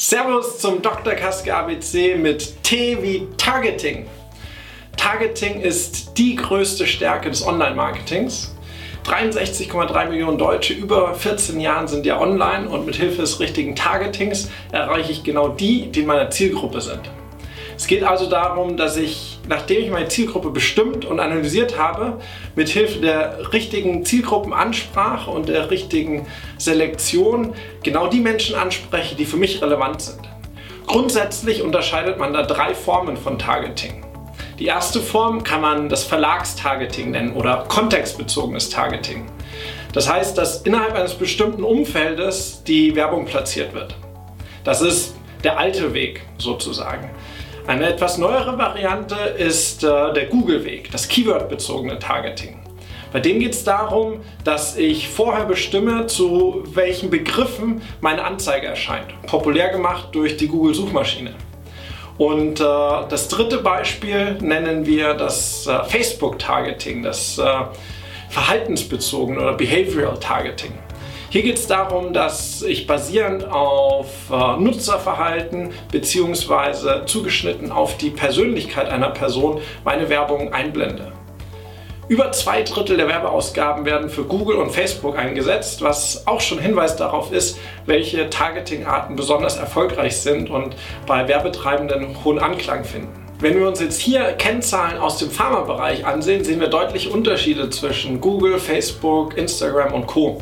Servus zum Dr. Kaske ABC mit T wie Targeting. Targeting ist die größte Stärke des Online-Marketings. 63,3 Millionen Deutsche über 14 Jahren sind ja online und mit Hilfe des richtigen Targetings erreiche ich genau die, die in meiner Zielgruppe sind. Es geht also darum, dass ich, nachdem ich meine Zielgruppe bestimmt und analysiert habe, mit Hilfe der richtigen Zielgruppenansprache und der richtigen Selektion genau die Menschen anspreche, die für mich relevant sind. Grundsätzlich unterscheidet man da drei Formen von Targeting. Die erste Form kann man das Verlagstargeting nennen oder kontextbezogenes Targeting. Das heißt, dass innerhalb eines bestimmten Umfeldes die Werbung platziert wird. Das ist der alte Weg sozusagen. Eine etwas neuere Variante ist äh, der Google-Weg, das Keyword-bezogene Targeting. Bei dem geht es darum, dass ich vorher bestimme, zu welchen Begriffen meine Anzeige erscheint. Populär gemacht durch die Google-Suchmaschine. Und äh, das dritte Beispiel nennen wir das äh, Facebook-Targeting, das äh, verhaltensbezogene oder Behavioral Targeting. Hier geht es darum, dass ich basierend auf äh, Nutzerverhalten bzw. zugeschnitten auf die Persönlichkeit einer Person meine Werbung einblende. Über zwei Drittel der Werbeausgaben werden für Google und Facebook eingesetzt, was auch schon Hinweis darauf ist, welche Targetingarten besonders erfolgreich sind und bei Werbetreibenden hohen Anklang finden. Wenn wir uns jetzt hier Kennzahlen aus dem Pharmabereich ansehen, sehen wir deutliche Unterschiede zwischen Google, Facebook, Instagram und Co.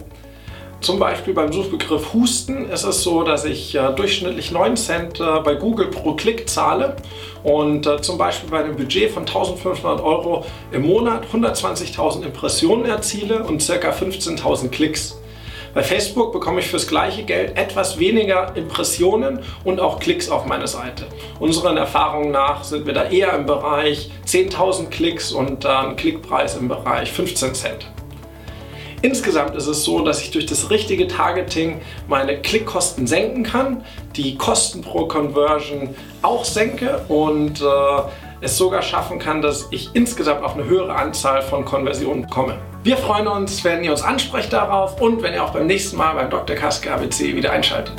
Zum Beispiel beim Suchbegriff Husten ist es so, dass ich äh, durchschnittlich 9 Cent äh, bei Google pro Klick zahle und äh, zum Beispiel bei einem Budget von 1500 Euro im Monat 120.000 Impressionen erziele und ca. 15.000 Klicks. Bei Facebook bekomme ich fürs gleiche Geld etwas weniger Impressionen und auch Klicks auf meine Seite. Unseren Erfahrungen nach sind wir da eher im Bereich 10.000 Klicks und einen Klickpreis im Bereich 15 Cent. Insgesamt ist es so, dass ich durch das richtige Targeting meine Klickkosten senken kann, die Kosten pro Conversion auch senke und äh, es sogar schaffen kann, dass ich insgesamt auf eine höhere Anzahl von Konversionen komme. Wir freuen uns, wenn ihr uns ansprecht darauf und wenn ihr auch beim nächsten Mal beim Dr. Kaske ABC wieder einschaltet.